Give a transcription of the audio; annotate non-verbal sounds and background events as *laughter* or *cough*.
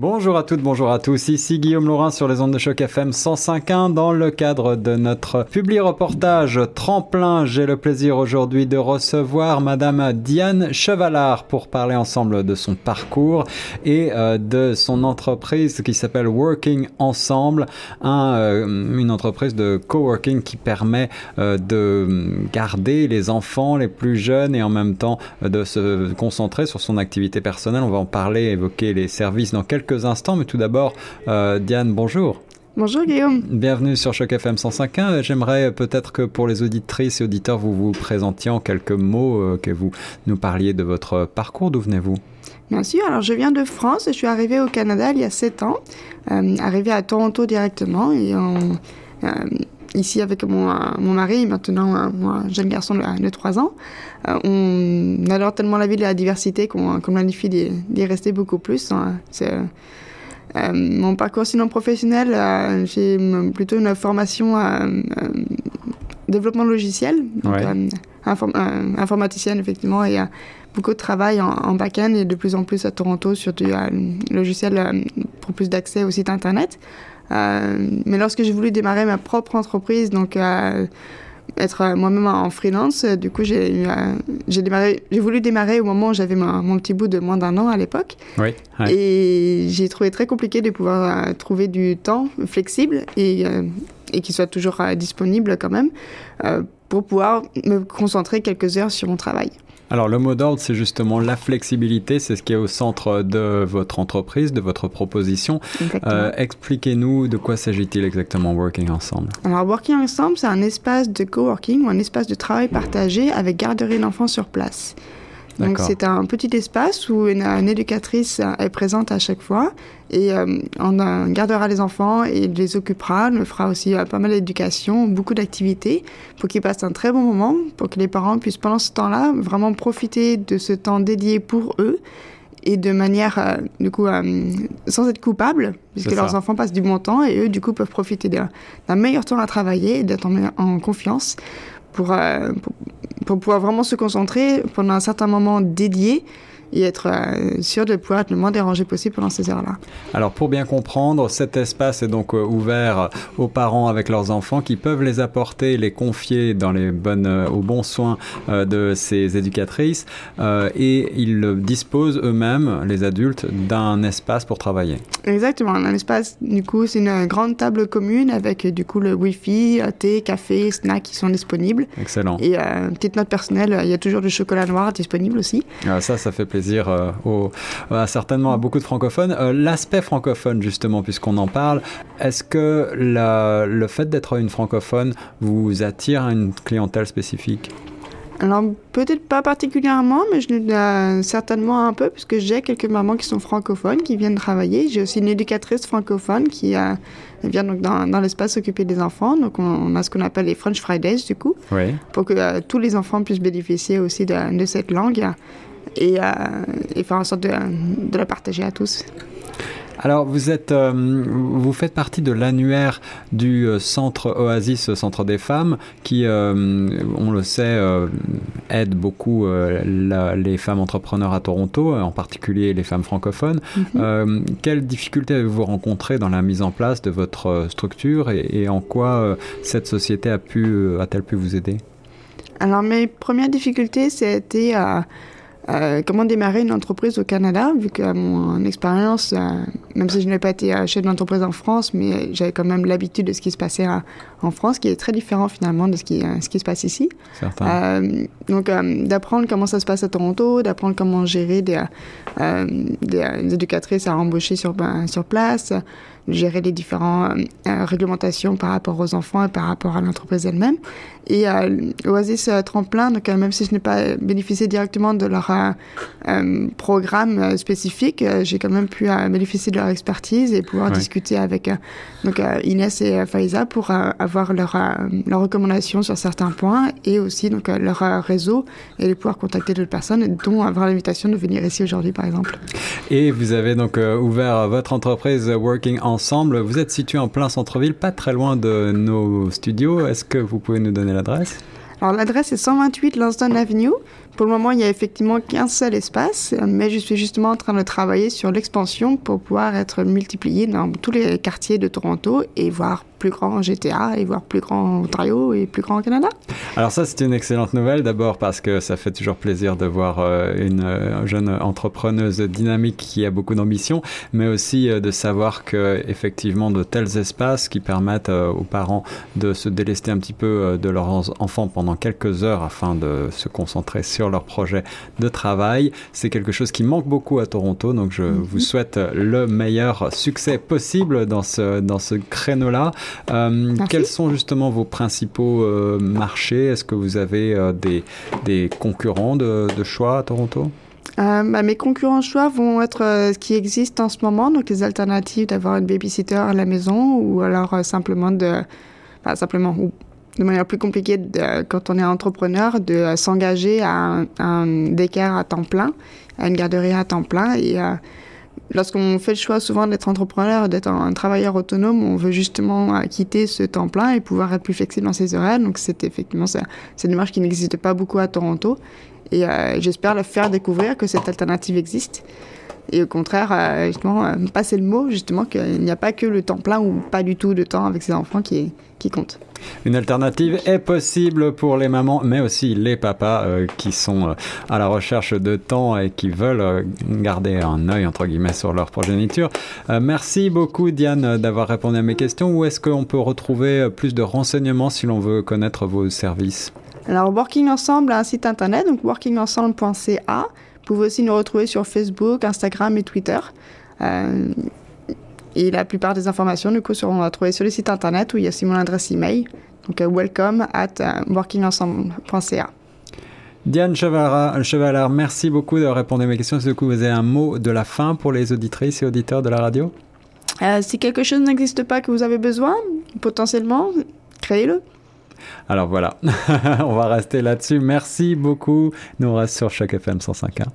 Bonjour à toutes, bonjour à tous. Ici Guillaume Laurin sur les ondes de choc FM 105.1 dans le cadre de notre public reportage Tremplin. J'ai le plaisir aujourd'hui de recevoir Madame Diane Chevalard pour parler ensemble de son parcours et euh, de son entreprise qui s'appelle Working Ensemble, euh, une entreprise de coworking qui permet euh, de garder les enfants les plus jeunes et en même temps de se concentrer sur son activité personnelle. On va en parler, évoquer les services dans quelques instants, mais tout d'abord, euh, Diane, bonjour. Bonjour Guillaume. Bienvenue sur Choc FM 105.1. J'aimerais peut-être que pour les auditrices et auditeurs, vous vous présentiez en quelques mots, euh, que vous nous parliez de votre parcours. D'où venez-vous? Bien sûr, alors je viens de France et je suis arrivée au Canada il y a 7 ans, euh, arrivée à Toronto directement et euh, ici avec mon, mon mari, maintenant un jeune garçon de, de 3 ans. on adore tellement la ville et la diversité qu'on planifie d'y rester beaucoup plus. Hein. Euh, mon parcours sinon professionnel, euh, j'ai plutôt une formation euh, développement logiciel, donc, informaticienne effectivement, et beaucoup de travail en, back-end et de plus en plus à Toronto sur du logiciel pour plus d'accès au site internet. Mais lorsque j'ai voulu démarrer ma propre entreprise, donc être euh, moi-même en freelance. Euh, du coup, j'ai euh, j'ai démarré, j'ai voulu démarrer au moment où j'avais mon, petit bout de moins d'un an à l'époque. Oui, Et j'ai trouvé très compliqué de pouvoir trouver du temps flexible et, et qui soit toujours disponible quand même pour pouvoir me concentrer quelques heures sur mon travail. Alors le mot d'ordre, c'est justement la flexibilité, c'est ce qui est au centre de votre entreprise, de votre proposition. Euh, Expliquez-nous de quoi s'agit-il exactement Working Ensemble? Alors Working Ensemble, c'est un espace de coworking ou un espace de travail partagé avec garderie d'enfants sur place. Donc c'est un petit espace où une, éducatrice est présente à chaque fois. Et euh, on gardera les enfants et les occupera, on fera aussi euh, pas mal d'éducation, beaucoup d'activités pour qu'ils passent un très bon moment, pour que les parents puissent pendant ce temps-là vraiment profiter de ce temps dédié pour eux et de manière, euh, du coup, sans être coupables, puisque leurs enfants passent du bon temps et eux, du coup, peuvent profiter d'un meilleur temps à travailler et d'être en, en, confiance pour, pour, pour pouvoir vraiment se concentrer pendant un certain moment dédié et être euh, sûr de pouvoir être le moins dérangé possible pendant ces heures-là. Alors pour bien comprendre, cet espace est donc euh, ouvert aux parents avec leurs enfants qui peuvent les apporter, les confier dans les bonnes, euh, aux bons soins de ces éducatrices et ils disposent eux-mêmes, les adultes, d'un espace pour travailler. Exactement, un espace, du coup, c'est une grande table commune avec du coup le Wi-Fi, thé, café, snacks qui sont disponibles. Excellent. Et une petite note personnelle, il y a toujours du chocolat noir disponible aussi. Ah, ça, ça fait plaisir plaisir euh, au, certainement à beaucoup de francophones. Euh, l'aspect francophone, justement, puisqu'on en parle, est-ce que le fait d'être une francophone vous attire à une clientèle spécifique? Alors, peut-être pas particulièrement, mais je euh, certainement un peu, puisque j'ai quelques mamans qui sont francophones, qui viennent travailler. J'ai aussi une éducatrice francophone qui euh, vient donc dans, dans l'espace s'occuper des enfants. Donc, on, a ce qu'on appelle les French Fridays, du coup, pour que tous les enfants puissent bénéficier aussi de, de cette langue et, euh, et faire en sorte de, de la partager à tous. Alors, vous êtes, euh, vous faites partie de l'annuaire du euh, centre Oasis, Centre des femmes, qui, on le sait, aide beaucoup les femmes entrepreneurs à Toronto, en particulier les femmes francophones. Mhm. quelles difficultés avez-vous rencontrées dans la mise en place de votre structure et, et en quoi cette société a pu, a-t-elle pu vous aider? Alors, mes premières difficultés, c'était à euh, comment démarrer une entreprise au Canada, vu que mon expérience, euh, même si je n'ai pas été chef d'entreprise en France, mais j'avais quand même l'habitude de ce qui se passait en France, qui est très différent finalement de ce qui, euh, ce qui se passe ici. donc, d'apprendre comment ça se passe à Toronto, d'apprendre comment gérer des, des, éducatrices à embaucher sur, ben, sur place, gérer les différentes réglementations par rapport aux enfants et par rapport à l'entreprise elle-même. Et Oasis Tremplin, donc même si je n'ai pas bénéficié directement de leur un, programme euh, spécifique, euh, j'ai quand même pu euh, bénéficier de leur expertise et pouvoir discuter avec donc, Inès et Faiza pour avoir leurs leur recommandations sur certains points et aussi donc, leur réseau et pouvoir contacter d'autres personnes, dont avoir l'invitation de venir ici aujourd'hui, par exemple. Et vous avez donc ouvert votre entreprise Working Ensemble. Vous êtes situé en plein centre-ville, pas très loin de nos studios. Est-ce que vous pouvez nous donner l'adresse? Alors l'adresse est 128 Lansdowne Avenue. Pour le moment, il n'y a effectivement qu'un seul espace, mais je suis justement en train de travailler sur l'expansion pour pouvoir être multiplié dans tous les quartiers de Toronto et voir plus grand GTA et voir plus grand Ontario et plus grand Canada. Alors ça, c'est une excellente nouvelle. D'abord parce que ça fait toujours plaisir de voir euh, une euh, jeune entrepreneuse dynamique qui a beaucoup d'ambition, mais aussi euh, de savoir que effectivement de tels espaces qui permettent aux parents de se délester un petit peu de leurs enfants pendant quelques heures afin de se concentrer sur leur projet de travail, c'est quelque chose qui manque beaucoup à Toronto. Donc je mhm. vous souhaite le meilleur succès possible dans ce dans ce créneau-là. Euh, quels sont justement vos principaux euh, marchés? Est-ce que vous avez euh, des, des, concurrents de, de, choix à Toronto? Bah, mes concurrents choix vont être ce qui existe en ce moment, donc les alternatives d'avoir une babysitter à la maison ou alors simplement de, enfin, simplement ou de manière plus compliquée de, quand on est entrepreneur de s'engager à un, un à temps plein, à une garderie à temps plein et Lorsqu'on fait le choix souvent d'être entrepreneur, d'être un, travailleur autonome, on veut justement quitter ce temps plein et pouvoir être plus flexible dans ses horaires. Donc c'est effectivement c'est une démarche qui n'existe pas beaucoup à Toronto. Et euh, j'espère le faire découvrir que cette alternative existe. Et au contraire, euh, justement, passer le mot justement qu'il n'y a pas que le temps plein ou pas du tout de temps avec ses enfants qui, qui compte. Une alternative est possible pour les mamans, mais aussi les papas euh, qui sont euh, à la recherche de temps et qui veulent euh, garder un œil entre guillemets sur leur progéniture. merci beaucoup Diane d'avoir répondu à mes questions. Où est-ce qu'on peut retrouver plus de renseignements si l'on veut connaître vos services? Alors Working Ensemble a un site internet, donc workingensemble.ca. Vous pouvez aussi nous retrouver sur Facebook, Instagram et Twitter. Et la plupart des informations, du coup, seront retrouvées sur le site internet où il y a aussi mon adresse email. Donc, euh, welcome at euh, workingensemble.ca. Diane Chevalard, merci beaucoup de répondre à mes questions. Est-ce que vous avez un mot de la fin pour les auditrices et auditeurs de la radio? Euh, Si quelque chose n'existe pas que vous avez besoin, potentiellement, créez-le. Alors voilà, *laughs* on va rester là-dessus. Merci beaucoup. Nous on reste sur Choc FM 105.1.